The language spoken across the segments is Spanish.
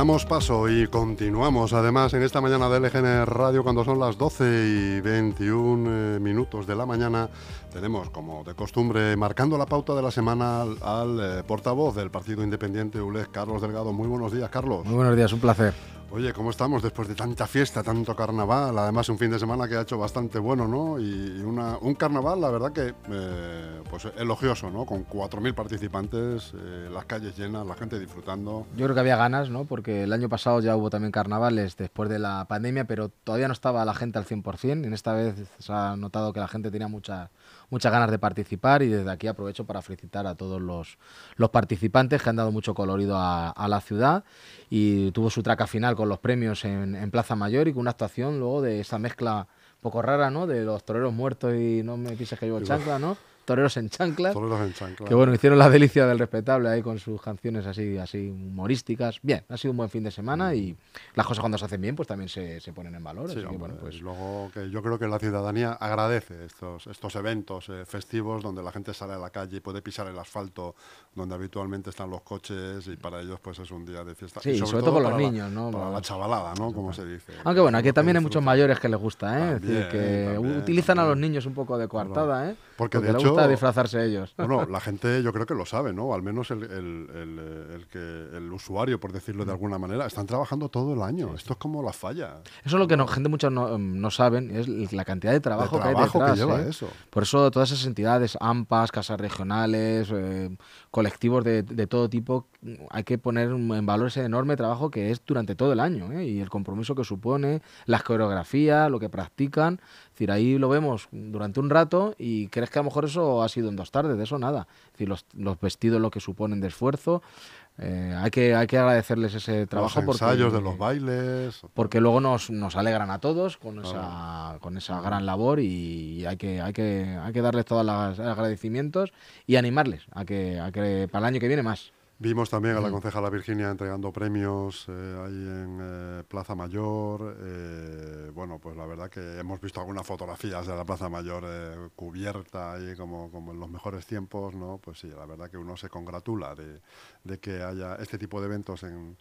Damos paso y continuamos además en esta mañana de LGN Radio cuando son las 12 y 21 eh, minutos de la mañana. Tenemos, como de costumbre, marcando la pauta de la semana al, eh, portavoz del Partido Independiente ULEG, Carlos Delgado. Muy buenos días, Carlos. Muy buenos días, un placer. Oye, ¿cómo estamos después de tanta fiesta, tanto carnaval? Además, un fin de semana que ha hecho bastante bueno, ¿no? Y un carnaval, la verdad que, eh, pues elogioso, ¿no? Con 4.000 participantes, eh, las calles llenas, la gente disfrutando. Yo creo que había ganas, ¿no? Porque el año pasado ya hubo también carnavales después de la pandemia, pero todavía no estaba la gente al 100%. En esta vez se ha notado que la gente tenía mucha, muchas ganas de participar y desde aquí aprovecho para felicitar a todos los, los participantes que han dado mucho colorido a, a la ciudad y tuvo su traca final con los premios en, en, Plaza Mayor y con una actuación luego de esa mezcla poco rara, ¿no? De los toreros muertos y no me pises que llevo chancla, ¿no? Toreros en chanclas. Toreros en chanclas. Que bueno, hicieron la delicia del respetable ahí con sus canciones así, así humorísticas. Bien, ha sido un buen fin de semana y las cosas cuando se hacen bien, pues también se, se ponen en valor. Sí, así hombre, que, bueno, pues... Luego que yo creo que la ciudadanía agradece estos, estos eventos eh, festivos donde la gente sale a la calle y puede pisar el asfalto donde habitualmente están los coches y para ellos pues es un día de fiesta. Sí, y sobre, todo, con los la- niños, ¿no? Para la chavalada, ¿no? Como se dice. Aunque bueno, aquí también hay muchos mayores que les gusta, ¿eh? Es decir, que también, utilizan a los niños un poco de coartada, ¿eh? Porque de les hecho- disfrazarse ellos. Bueno, la gente yo creo que lo sabe, ¿no? Al menos el, el- el, el que, el usuario, por decirlo de alguna manera, están trabajando todo el año. Esto es como la falla. Eso es lo que no, gente muchos no, no saben, es la cantidad de trabajo, de que hay detrás. que lleva ¿eh? eso. Por eso todas esas entidades, AMPAs, casas regionales, eh, colectivos de, de todo tipo, hay que poner en valor ese enorme trabajo que es durante todo el año ¿eh? y el compromiso que supone, las coreografías, lo que practican. Decir, ahí lo vemos durante un rato y crees que a lo mejor eso ha sido en dos tardes, de eso nada. Es decir, los, los vestidos, lo que suponen de esfuerzo. eh, hay, que, hay que agradecerles ese trabajo los porque- ensayos de los bailes. porque luego nos, nos alegran a todos con esa, con esa gran labor y hay que, hay que, hay que darles todos los agradecimientos y animarles a que, a que para el año que viene más. Vimos también a la concejala Virginia entregando premios eh, ahí en eh, Plaza Mayor. eh, bueno, pues la verdad que hemos visto algunas fotografías de la Plaza Mayor eh, cubierta ahí como, como en los mejores tiempos, ¿no? Pues sí, la verdad que uno se congratula de, de que haya este tipo de eventos en,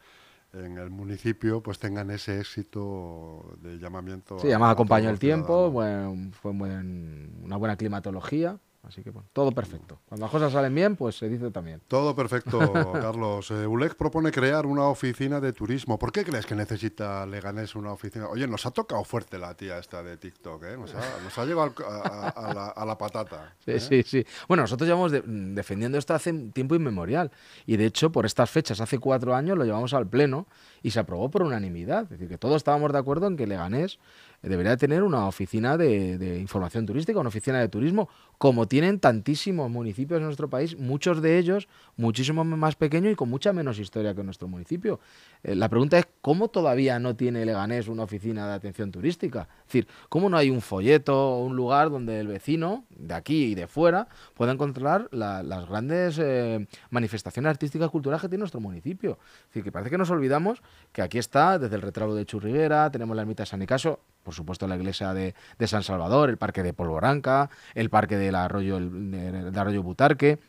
en el municipio, pues tengan ese éxito de llamamiento. Sí, además acompañó el tiempo, ciudadanos. buen- fue buen- una buena climatología, así que bueno, todo perfecto. Cuando las cosas salen bien, pues se dice también. Todo perfecto, Carlos. Eh, ULEG propone crear una oficina de turismo. ¿Por qué crees que necesita Leganés una oficina? Oye, nos ha tocado fuerte la tía esta de TikTok, ¿eh? Nos ha, nos ha llevado a, a- a la, a la patata. Sí, ¿eh? sí, sí. Bueno, nosotros llevamos de- mm, defendiendo esto hace tiempo inmemorial. Y de hecho, por estas fechas, hace cuatro años, lo llevamos al Pleno y se aprobó por unanimidad. Es decir, que todos estábamos de acuerdo en que Leganés debería tener una oficina de, información turística, una oficina de turismo, como tienen tantísimos municipios en nuestro país, muchos de ellos muchísimo más pequeños y con mucha menos historia que nuestro municipio. Eh, la pregunta es, ¿cómo todavía no tiene Leganés una oficina de atención turística? Es decir, ¿cómo no hay un folleto o un lugar donde el vecino, de aquí y de fuera, pueda encontrar la- las grandes eh, manifestaciones artísticas culturales que tiene nuestro municipio? Es decir, que parece que nos olvidamos que aquí está desde el retrato de Churriguera, tenemos la ermita de San Nicaso, por supuesto la iglesia de, de San Salvador, el parque de Polvoranca, el parque del arroyo, el- de- de Arroyo Butarque,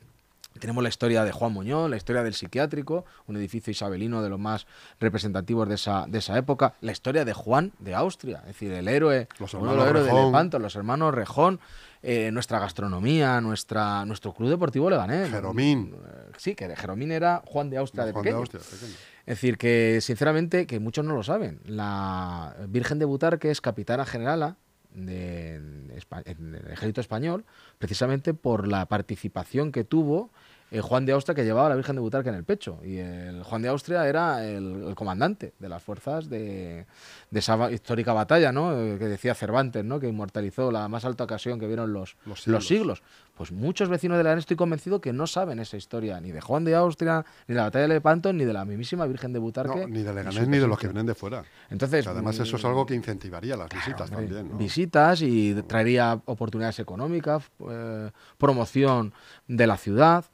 tenemos la historia de Juan Muñoz, la historia del psiquiátrico, un edificio isabelino de los más representativos de esa, de esa época, la historia de Juan de Austria, es decir, el héroe, Los uno de los hermanos héroes de. Lepanto, los hermanos Rejón, eh, nuestra gastronomía, nuestra, nuestro club deportivo Leganés. Jeromín. Eh, Sí, que Jeromín era Juan de Austria de Juan pequeño. Austria, pequeño. Es decir, que sinceramente, que muchos no lo saben, la Virgen de Butarque es capitana generala de, de ejército español, precisamente por la participación que tuvo eh, Juan de Austria, que llevaba a la Virgen de Butarque en el pecho. Y el Juan de Austria era el, el comandante de las fuerzas de, de esa histórica batalla, ¿no? Eh, que decía Cervantes, ¿no? que inmortalizó la más alta ocasión que vieron los, Los los siglos. Pues muchos vecinos de la estoy convencido que no saben esa historia, ni de Juan de Austria, ni de la batalla de Lepanto, ni de la mismísima Virgen de Butarque. No, ni de Leganés ni de los que vienen de fuera. Entonces, además eso es mm, algo que incentivaría las visitas también. ¿no? Visitas y traería oportunidades económicas, eh, promoción de la ciudad.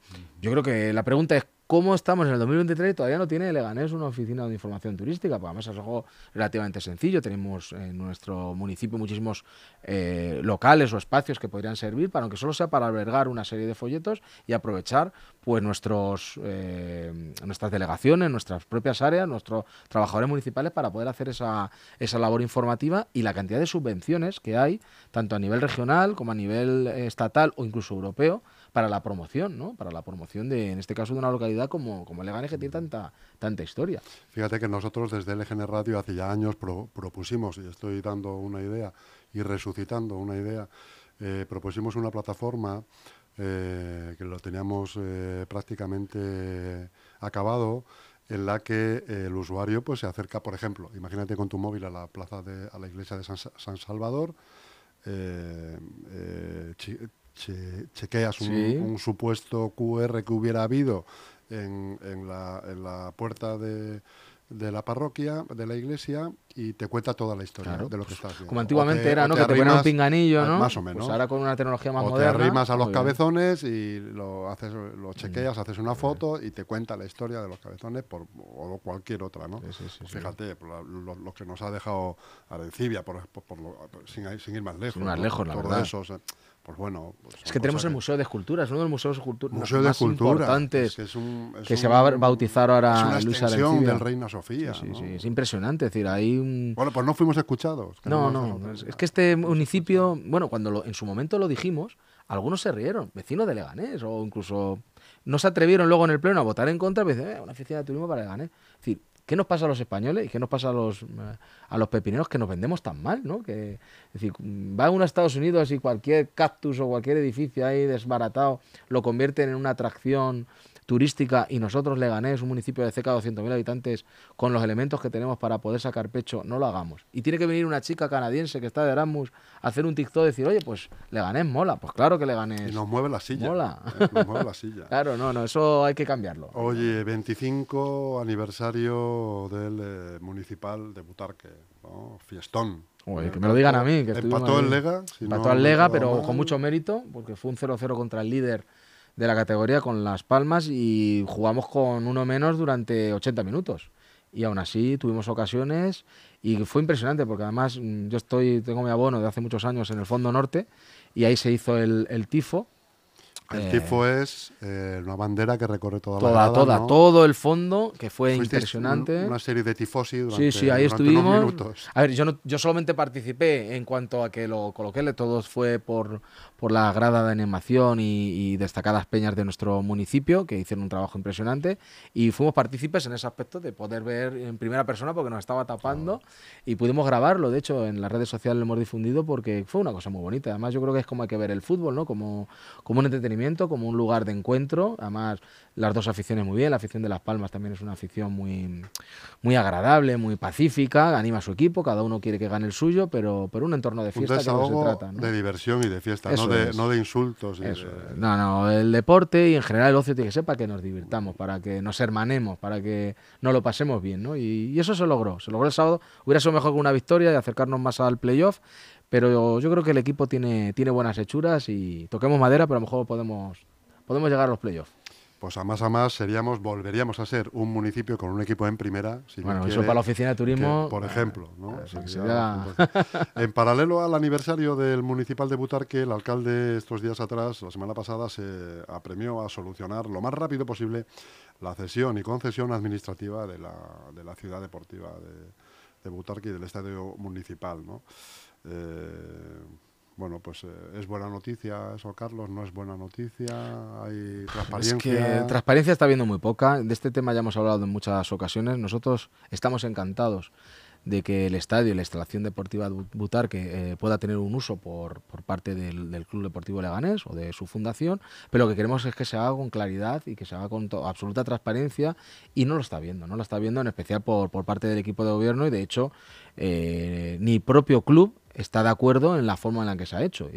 Yo creo que la pregunta es cómo estamos en el 2023 y todavía no tiene Leganés una oficina de información turística, porque además es algo relativamente sencillo. Tenemos en nuestro municipio muchísimos eh, locales o espacios que podrían servir, para aunque solo sea para albergar una serie de folletos y aprovechar pues nuestros eh, nuestras delegaciones, nuestras propias áreas, nuestros trabajadores municipales para poder hacer esa, esa labor informativa y la cantidad de subvenciones que hay, tanto a nivel regional como a nivel eh, estatal o incluso europeo, para la promoción, ¿no? Para la promoción de, en este caso, de una localidad como, como Leganés que tiene tanta, tanta historia. Fíjate que nosotros desde LGN Radio hace ya años propusimos, y estoy dando una idea y resucitando una idea, eh, propusimos una plataforma eh, que lo teníamos eh, prácticamente acabado, en la que el usuario pues se acerca, por ejemplo, imagínate con tu móvil a la plaza de, a la iglesia de San, San Salvador, chequeas un, supuesto QR que hubiera habido en, en, la, en la, puerta de, de, la parroquia, de la iglesia, y te cuenta toda la historia de lo que estás viendo. Como antiguamente era, ¿no? que te ponían un pinganillo, ¿no? Más o menos. Pues ahora con una tecnología más o moderna. te arrimas a los cabezones y lo haces, lo chequeas, haces una foto y te cuenta la historia de los cabezones por, o cualquier otra, ¿no? Sí, sí, Fíjate, lo, que nos ha dejado Arencibia, por, por, sin, sin, ir más lejos. Sin más lejos, la verdad. Pues bueno. Pues es que tenemos el Museo de Esculturas, uno de los museos Museo más importantes es que, que se va a bautizar ahora es una Luis extensión del Reina Sofía. Sí, sí, es impresionante. Es decir, hay un... Bueno, pues no fuimos escuchados. No, no, es, que este municipio, bueno, cuando lo, en su momento lo dijimos, algunos se rieron, vecinos de Leganés, o incluso no se atrevieron luego en el pleno a votar en contra, y dicen, eh, una oficina de turismo para Leganés. Es decir, ¿Qué nos pasa a los españoles y qué nos pasa a los, eh, a los pepineros que nos vendemos tan mal? ¿no? Que, es decir, va uno a Estados Unidos y cualquier cactus o cualquier edificio ahí desbaratado lo convierten en una atracción turística y nosotros Leganés, un municipio de cerca de 200.000 habitantes, con los elementos que tenemos para poder sacar pecho, no lo hagamos. Y tiene que venir una chica canadiense que está de Erasmus a hacer un TikTok y decir, oye, pues Leganés mola. Pues claro que Leganés Y nos mueve la silla. Mola. Eh, nos mueve la silla. claro, no, no, eso hay que cambiarlo. Oye, 25 aniversario del eh, municipal de Butarque, Fiestón. Oye, que me lo digan a mí. Que Empató el Lega. Empató el Lega, pero con mucho mérito, porque fue un 0-0 contra el líder de la categoría con Las Palmas y jugamos con uno menos durante 80 minutos. Y aún así tuvimos ocasiones y fue impresionante porque además mm, yo estoy tengo mi abono de hace muchos años en el Fondo Norte y ahí se hizo el, el tifo el tifo es eh, una bandera que recorre toda, toda la grada, toda, todo el fondo, que fue impresionante. Una serie de tifosi durante, Sí, sí, ahí estuvimos. minutos. A ver, yo, no, yo solamente participé en cuanto a que lo coloqué, todos fue por, por la grada de animación y, destacadas peñas de nuestro municipio, que hicieron un trabajo impresionante, y fuimos partícipes en ese aspecto de poder ver en primera persona, porque nos estaba tapando, y pudimos grabarlo, de hecho, en las redes sociales lo hemos difundido, porque fue una cosa muy bonita. Además, yo creo que es como hay que ver el fútbol, ¿no? Como, como un entretenimiento como un lugar de encuentro. Además, las dos aficiones muy bien. La afición de Las Palmas también es una afición muy, muy agradable, muy pacífica, anima a su equipo, cada uno quiere que gane el suyo, pero, pero un entorno de fiesta que se trata. De diversión y de fiesta, no de, no de, insultos. No, no, el deporte y en general el ocio tiene que ser para que nos divirtamos, para que nos hermanemos, para que nos lo pasemos bien. ¿no? Y, y eso se logró. Se logró el sábado. Hubiera sido mejor que una victoria y acercarnos más al playoff pero yo creo que el equipo tiene, tiene buenas hechuras y toquemos madera, pero a lo mejor podemos, podemos llegar a los playoffs. Pues a más a más seríamos, volveríamos a ser un municipio con un equipo en primera. bueno, eso para la oficina de turismo. por ejemplo, ¿no? Ah, en paralelo al aniversario del municipal de Butarque, el alcalde estos días atrás, la semana pasada, se apremió a solucionar lo más rápido posible la cesión y concesión administrativa de la, de la ciudad deportiva de, de Butarque y del estadio municipal, ¿no? Eh, bueno, pues eh, es buena noticia eso, Carlos, no es buena noticia, hay transparencia. Es que transparencia está habiendo muy poca. De este tema ya hemos hablado en muchas ocasiones. Nosotros estamos encantados de que el estadio y la instalación deportiva Butarque eh, pueda tener un uso por, por parte del, Club Deportivo Leganés o de su fundación, pero lo que queremos es que se haga con claridad y que se haga con absoluta transparencia y no lo está viendo, no lo está viendo en especial por, por parte del equipo de gobierno y de hecho eh, ni propio club está de acuerdo en la forma en la que se ha hecho.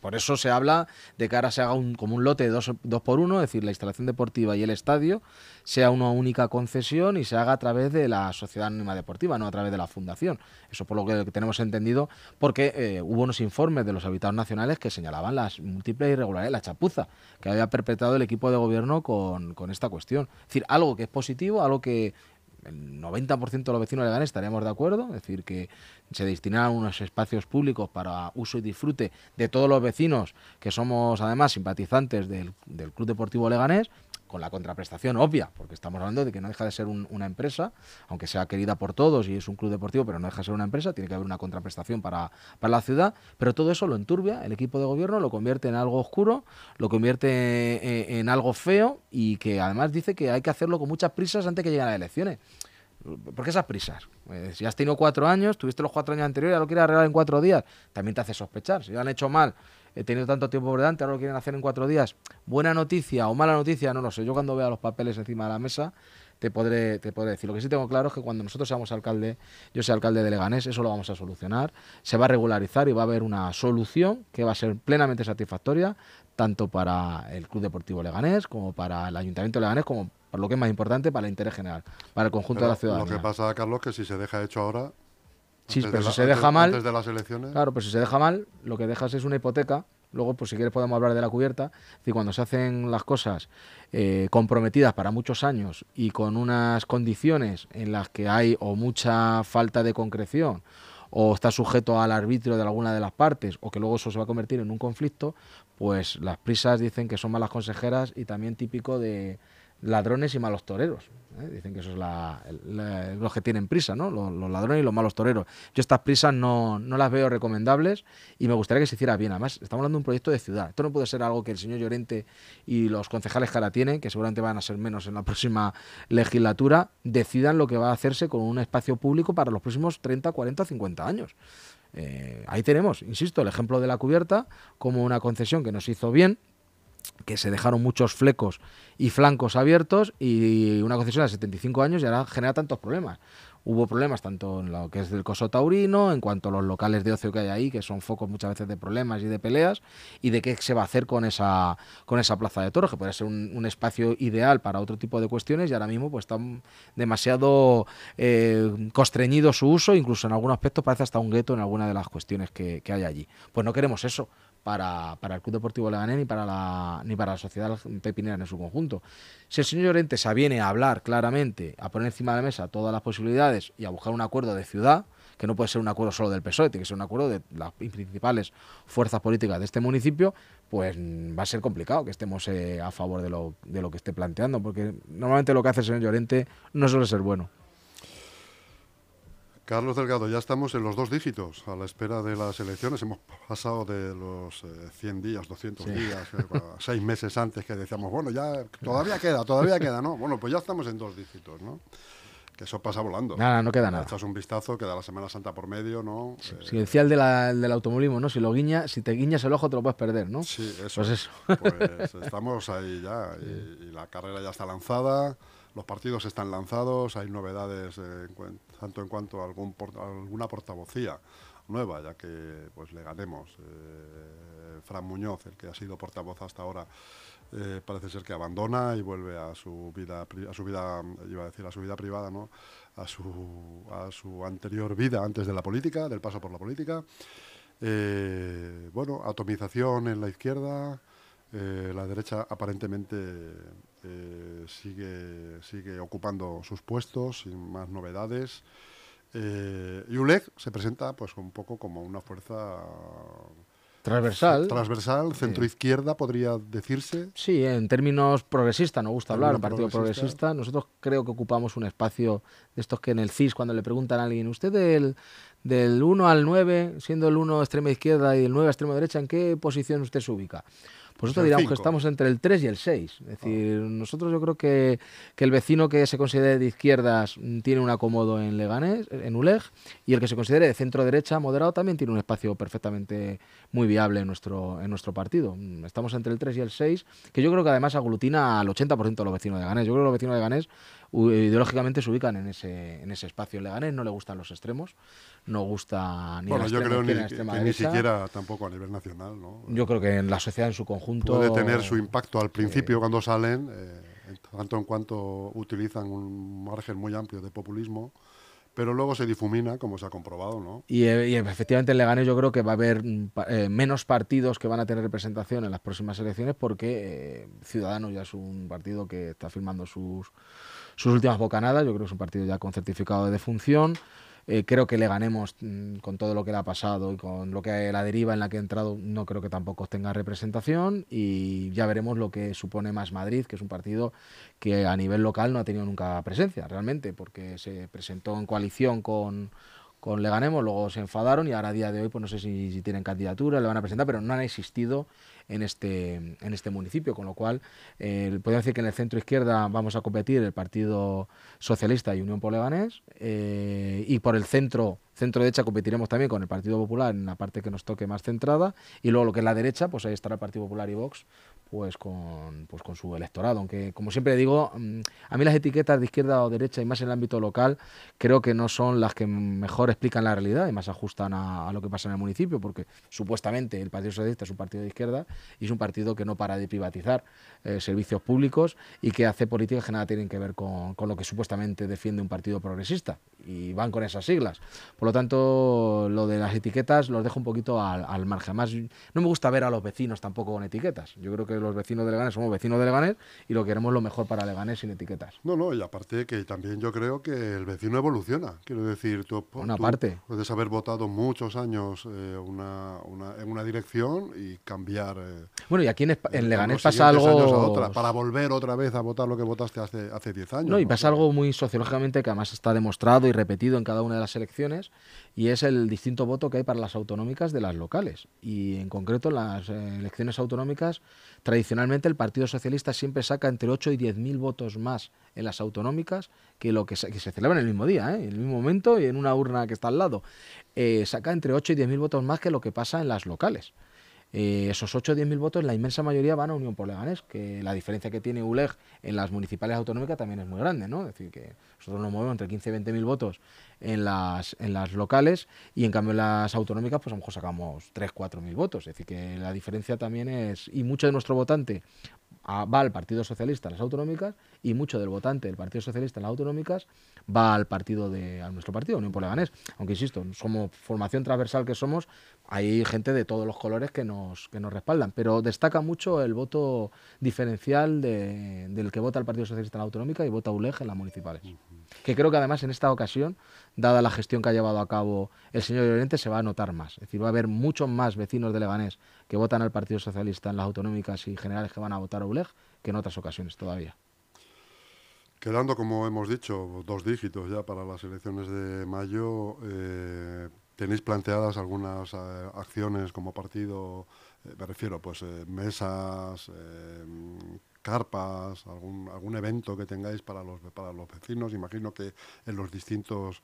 Por eso se habla de que ahora se haga un, como un lote de dos, por uno, es decir, la instalación deportiva y el estadio sea una única concesión y se haga a través de la sociedad anónima deportiva, no a través de la fundación. Eso por lo que tenemos entendido, porque eh, hubo unos informes de los habitados nacionales que señalaban las múltiples irregularidades, la chapuza que había perpetrado el equipo de gobierno con, con esta cuestión. Es decir, algo que es positivo, algo que el 90% de los vecinos de Leganés estaríamos de acuerdo, es decir, que se destinaran unos espacios públicos para uso y disfrute de todos los vecinos que somos además simpatizantes del, del Club Deportivo Leganés, con la contraprestación obvia, porque estamos hablando de que no deja de ser un, una empresa, aunque sea querida por todos y es un club deportivo, pero no deja de ser una empresa, tiene que haber una contraprestación para, para la ciudad, pero todo eso lo enturbia el equipo de gobierno, lo convierte en algo oscuro, lo convierte en, en algo feo y que además dice que hay que hacerlo con muchas prisas antes que lleguen las elecciones. ¿Por qué esas prisas? Eh, si has tenido cuatro años, tuviste los cuatro años anteriores, ya lo quieres arreglar en cuatro días, también te hace sospechar. Si lo han hecho mal, he tenido tanto tiempo por delante, ahora lo quieren hacer en cuatro días. Buena noticia o mala noticia, no lo sé. Yo cuando vea los papeles encima de la mesa, te podré, te podré decir. Lo que sí tengo claro es que cuando nosotros seamos alcalde, yo sea alcalde de Leganés, eso lo vamos a solucionar. Se va a regularizar y va a haber una solución que va a ser plenamente satisfactoria, tanto para el Club Deportivo Leganés, como para el Ayuntamiento de Leganés, como por lo que es más importante, para el interés general, para el conjunto Pero de la ciudadanía. Lo que pasa, Carlos, que si se deja hecho ahora. Sí, pero si se antes- deja mal- Antes de las elecciones. Claro, pero si se deja mal, lo que dejas es una hipoteca. Luego, pues si quieres podemos hablar de la cubierta. Es decir, cuando se hacen las cosas eh, comprometidas para muchos años y con unas condiciones en las que hay o mucha falta de concreción o está sujeto al arbitrio de alguna de las partes o que luego eso se va a convertir en un conflicto, pues las prisas dicen que son malas consejeras y también típico de ladrones y malos toreros. ¿Eh? Dicen que eso es la- la- los que tienen prisa, ¿no? Los, ladrones y los malos toreros. Yo estas prisas no, no las veo recomendables y me gustaría que se hiciera bien. Además, estamos hablando de un proyecto de ciudad. Esto no puede ser algo que el señor Llorente y los concejales que ahora tienen, que seguramente van a ser menos en la próxima legislatura, decidan lo que va a hacerse con un espacio público para los próximos 30, 40, 50 años. Eh, ahí tenemos, insisto, el ejemplo de la cubierta como una concesión que nos hizo bien, que se dejaron muchos flecos y flancos abiertos y una concesión de 75 años y ahora genera tantos problemas. Hubo problemas tanto en lo que es del coso taurino, en cuanto a los locales de ocio que hay ahí, que son focos muchas veces de problemas y de peleas, y de qué se va a hacer con esa, con esa plaza de toros, que puede ser un, espacio ideal para otro tipo de cuestiones y ahora mismo pues está demasiado eh, constreñido su uso, incluso en algunos aspectos parece hasta un gueto en alguna de las cuestiones que, que hay allí. Pues no queremos eso para, para el Club Deportivo Leganés ni para la ni para la sociedad pepinera en su conjunto. Si el señor Llorente se viene a hablar claramente, a poner encima de la mesa todas las posibilidades y a buscar un acuerdo de ciudad, que no puede ser un acuerdo solo del PSOE, tiene que ser un acuerdo de las principales fuerzas políticas de este municipio, pues va a ser complicado que estemos eh, a favor de lo, de lo que esté planteando, porque normalmente lo que hace el señor Llorente no suele ser bueno. Carlos Delgado, ya estamos en los dos dígitos a la espera de las elecciones. Hemos pasado de los eh, 100 días, 200 Sí. días, eh, seis meses antes que decíamos, bueno, ya todavía queda, todavía queda, ¿no? Bueno, pues ya estamos en dos dígitos, ¿no? Que eso pasa volando. Nada, no queda nada. Echas un vistazo, queda la Semana Santa por medio, ¿no? Eh, Si decía el, de la- el del automovilismo, ¿no? Si lo guiña, si te guiñas el ojo te lo puedes perder, ¿no? Sí, eso. Pues eso. Pues estamos ahí ya y, y la carrera ya está lanzada, los partidos están lanzados, hay novedades eh, tanto en cuanto a algún por- alguna portavocía nueva, ya que pues le ganemos. Eh, Fran Muñoz, el que ha sido portavoz hasta ahora, eh, parece ser que abandona y vuelve a su vida, a su vida, iba a decir a su vida privada, ¿no? A su, a su anterior vida antes de la política, del paso por la política. Bueno, atomización en la izquierda, la derecha aparentemente eh, sigue, sigue ocupando sus puestos sin más novedades. Eh, y ULEG se presenta pues un poco como una fuerza Transversal. transversal, centro-izquierda podría decirse. Sí, en términos progresistas, nos gusta hablar, Término Partido progresista. Progresista. Nosotros creo que ocupamos un espacio de estos que en el CIS, cuando le preguntan a alguien, ¿usted del, del 1 al 9, siendo el 1 extrema izquierda y el 9 extrema derecha, ¿en qué posición usted se ubica? Pues nosotros el diríamos que estamos entre el 3 y el 6. Es decir, nosotros yo creo que, que el vecino que se considere de izquierdas mm, tiene un acomodo en Leganés, en ULEG, y el que se considere de centro derecha moderado también tiene un espacio perfectamente muy viable en nuestro, en nuestro partido. Mm, Estamos entre el 3 y el 6, que yo creo que además aglutina al 80% de los vecinos de Leganés. Yo creo que los vecinos de Leganés ideológicamente se ubican en ese, en ese espacio. Leganés no le gustan los extremos, no gusta ni bueno, la yo creo ni, ni, la que ni siquiera tampoco a nivel nacional. ¿no? Yo creo que en la sociedad en su conjunto... Puede tener su impacto al principio cuando salen, eh, tanto en cuanto utilizan un margen muy amplio de populismo, pero luego se difumina, como se ha comprobado, ¿no? Y, y efectivamente en Leganés yo creo que va a haber eh, menos partidos que van a tener representación en las próximas elecciones porque eh, Ciudadanos ya es un partido que está firmando sus, sus últimas bocanadas, yo creo que es un partido ya con certificado de defunción. Eh, creo que le ganemos mm, con todo lo que le ha pasado y con lo que la deriva en la que ha entrado, no creo que tampoco tenga representación y ya veremos lo que supone Más Madrid, que es un partido que a nivel local no ha tenido nunca presencia realmente, porque se presentó en coalición con, con Leganemos, luego se enfadaron y ahora a día de hoy pues no sé si, si, tienen candidatura, le van a presentar, pero no han existido en este, en este municipio, con lo cual eh, podemos decir que en el centro izquierda vamos a competir el Partido Socialista y Unión por Leganés eh, y por el centro centro derecha competiremos también con el Partido Popular en la parte que nos toque más centrada y luego lo que es la derecha pues ahí estará el Partido Popular y Vox pues con, pues con su electorado. Aunque, como siempre digo, mm, a mí las etiquetas de izquierda o derecha y más en el ámbito local creo que no son las que mejor explican la realidad y más ajustan a, lo que pasa en el municipio, porque supuestamente el Partido Socialista es un partido de izquierda y es un partido que no para de privatizar eh, servicios públicos y que hace políticas que nada tienen que ver con, con, lo que supuestamente defiende un partido progresista y van con esas siglas. Lo tanto, lo de las etiquetas los dejo un poquito al, al margen. Además, no me gusta ver a los vecinos tampoco con etiquetas. Yo creo que los vecinos de Leganés somos vecinos de Leganés y lo queremos lo mejor para Leganés sin etiquetas. No, no, y aparte que también yo creo que el vecino evoluciona. Quiero decir, tú, una tú parte. puedes haber votado muchos años eh, una, una, en una dirección y cambiar. Eh, bueno, y aquí en, en Leganés pasa algo. Otra, para volver otra vez a votar lo que votaste hace, hace 10 años. No, y pasa algo muy sociológicamente que además está demostrado y repetido en cada una de las elecciones y es el distinto voto que hay para las autonómicas de las locales. Y en concreto las eh, elecciones autonómicas, tradicionalmente el Partido Socialista siempre saca entre 8 y 10 mil votos más en las autonómicas que lo que se, celebra en el mismo día, ¿eh? en el mismo momento y en una urna que está al lado. Eh, saca entre 8 y 10 mil votos más que lo que pasa en las locales. Esos 8 o 10 mil votos, la inmensa mayoría van a Unión por Leganés, que la diferencia que tiene ULEG en las municipales autonómicas también es muy grande, ¿no? Es decir, que nosotros nos movemos entre 15 y 20 mil votos en las, en las locales y en cambio en las autonómicas pues a lo mejor sacamos 3, 4 mil votos. Es decir, que la diferencia también es... Y mucho de nuestro votante va al Partido Socialista en las autonómicas y mucho del votante del Partido Socialista en las autonómicas va al partido de a nuestro partido, Unión por Leganés. Aunque insisto, somos formación transversal que somos, hay gente de todos los colores que nos, que nos respaldan, pero destaca mucho el voto diferencial de, del que vota el Partido Socialista en la autonómica y vota ULEG en las municipales. Que creo que además en esta ocasión, dada la gestión que ha llevado a cabo el señor Llorente, se va a notar más. Es decir, va a haber muchos más vecinos de Leganés que votan al Partido Socialista en las autonómicas y generales que van a votar a ULEG que en otras ocasiones todavía. Quedando, como hemos dicho, dos dígitos ya para las elecciones de mayo, eh, ¿tenéis planteadas algunas eh, acciones como partido? Eh, me refiero, pues, mesas, carpas, algún, algún evento que tengáis para los, para los vecinos. Imagino que en los distintos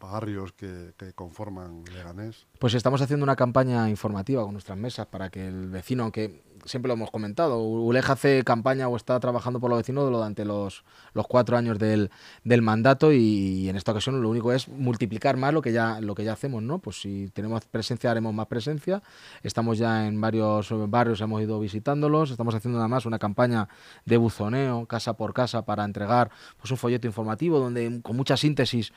barrios que, conforman Leganés. Pues estamos haciendo una campaña informativa con nuestras mesas para que el vecino, aunque siempre lo hemos comentado, ULEG hace campaña o está trabajando por los vecinos durante los, los cuatro años del, del mandato y, en esta ocasión lo único es multiplicar más lo que ya lo que ya hacemos, ¿no? Pues si tenemos presencia haremos más presencia. Estamos ya en varios barrios, hemos ido visitándolos, estamos haciendo nada más una campaña de buzoneo casa por casa para entregar pues un folleto informativo donde con mucha síntesis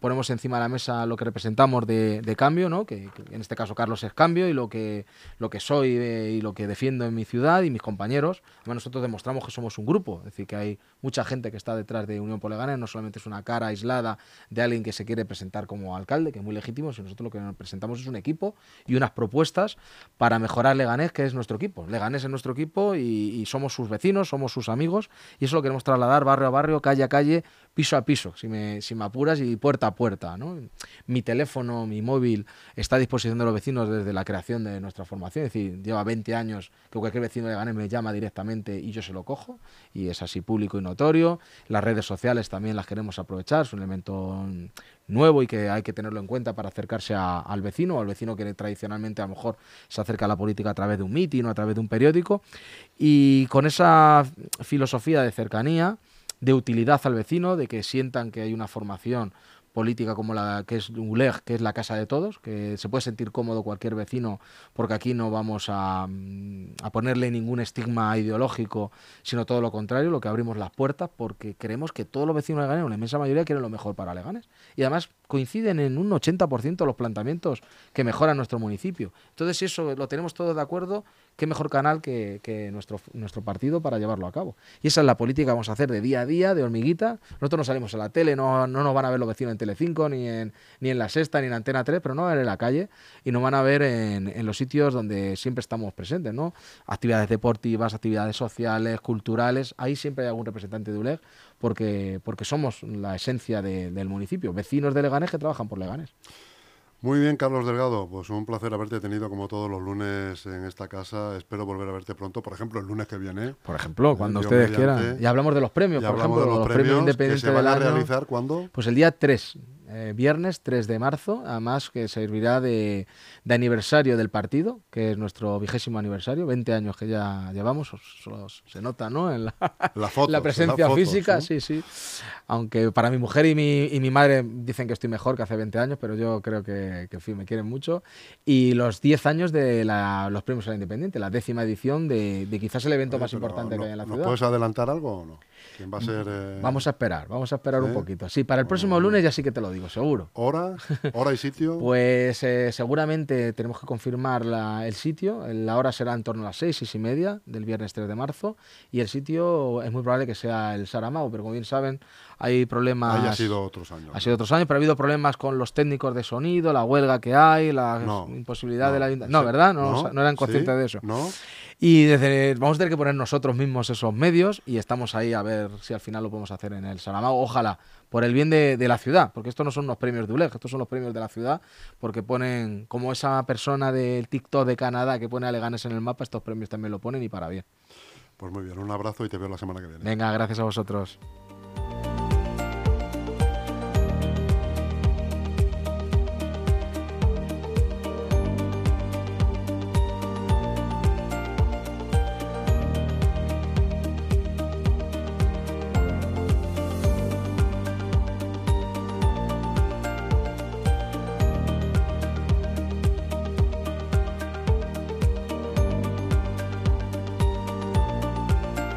ponemos encima de la mesa lo que representamos de, cambio, ¿no? Que, en este caso Carlos es cambio y lo que lo que soy de, y lo que defiendo en mi ciudad y mis compañeros. Nosotros demostramos que somos un grupo, es decir, que hay mucha gente que está detrás de Unión Polegana, no solamente es una cara aislada de alguien que se quiere presentar como alcalde, que es muy legítimo, sino nosotros lo que nos presentamos es un equipo y unas propuestas para mejorar Leganés, que es nuestro equipo. Leganés es nuestro equipo y somos sus vecinos, somos sus amigos y eso lo queremos trasladar barrio a barrio, calle a calle, piso a piso, si me, si me apuras, y puerta a puerta. ¿no? Mi teléfono, mi móvil está a disposición de los vecinos desde la creación de nuestra formación, es decir, lleva 20 años que cualquier vecino de Ganes me llama directamente y yo se lo cojo, y es así público y notorio. Las redes sociales también las queremos aprovechar, es un elemento nuevo y que hay que tenerlo en cuenta para acercarse al vecino, o al vecino que tradicionalmente a lo mejor se acerca a la política a través de un mitin o a través de un periódico. Y con esa filosofía de cercanía, de utilidad al vecino, de que sientan que hay una formación política como la que es ULEG, que es la casa de todos, que se puede sentir cómodo cualquier vecino porque aquí no vamos a, mm, a, ponerle ningún estigma ideológico, sino todo lo contrario, lo que abrimos las puertas porque creemos que todos los vecinos de Leganés, una inmensa mayoría, quieren lo mejor para Leganés. Y además coinciden en un 80% los planteamientos que mejoran nuestro municipio. Entonces, si eso lo tenemos todos de acuerdo, qué mejor canal que, nuestro, nuestro partido para llevarlo a cabo. Y esa es la política que vamos a hacer de día a día, de hormiguita. Nosotros no salimos a la tele, no, no nos van a ver los vecinos en Telecinco, ni en, ni en La Sexta, ni en Antena 3, pero no van a ver en la calle y nos van a ver en, en los sitios donde siempre estamos presentes, ¿no? Actividades deportivas, actividades sociales, culturales, ahí siempre hay algún representante de ULEG porque, porque somos la esencia de, del municipio, vecinos de Leganés que trabajan por Leganés. Muy bien, Carlos Delgado. Pues un placer haberte tenido como todos los lunes en esta casa. Espero volver a verte pronto, por ejemplo, el lunes que viene. Por ejemplo, cuando ustedes quieran. Y hablamos de los premios, por ejemplo, de los, los premios, premios independientes que se van a realizar cuándo? Pues el día 3, eh, viernes 3 de marzo, además que servirá de, de, aniversario del partido, que es nuestro vigésimo aniversario, 20 años que ya llevamos, os, os, se nota, ¿no? En la, la, foto, la presencia fotos, física, ¿no? sí, sí. Aunque para mi mujer y mi, y mi, madre dicen que estoy mejor que hace 20 años, pero yo creo que, que en fin, me quieren mucho. Y los 10 años de la, los premios a la Independiente, la décima edición de, de quizás el evento Oye, más importante no, que hay en la ¿no ciudad. puedes adelantar algo o no? ¿Quién va a ser? Eh... Vamos a esperar, vamos a esperar ¿Sí? un poquito. Sí, para el próximo lunes ya sí que te lo digo, seguro. ¿Hora? ¿Hora y sitio? Pues eh, seguramente tenemos que confirmar la, el sitio. La hora será en torno a las seis, seis y media del viernes 3 de marzo. Y el sitio es muy probable que sea el Saramago, pero como bien saben, hay problemas. Ahí ha sido otros años. Ha sido otros años, pero ha habido problemas con los técnicos de sonido, la huelga que hay, la no, imposibilidad no, de la. No, ¿verdad? No, no, no eran conscientes ¿sí? de eso. No. Y desde, vamos a tener que poner nosotros mismos esos medios y estamos ahí a ver si al final lo podemos hacer en el Saramago. Ojalá, por el bien de, de la ciudad, porque estos no son unos premios de ULEG, estos son los premios de la ciudad, porque ponen, como esa persona del TikTok de Canadá que pone a Leganes en el mapa, estos premios también lo ponen y para bien. Pues muy bien, un abrazo y te veo la semana que viene. Venga, gracias a vosotros.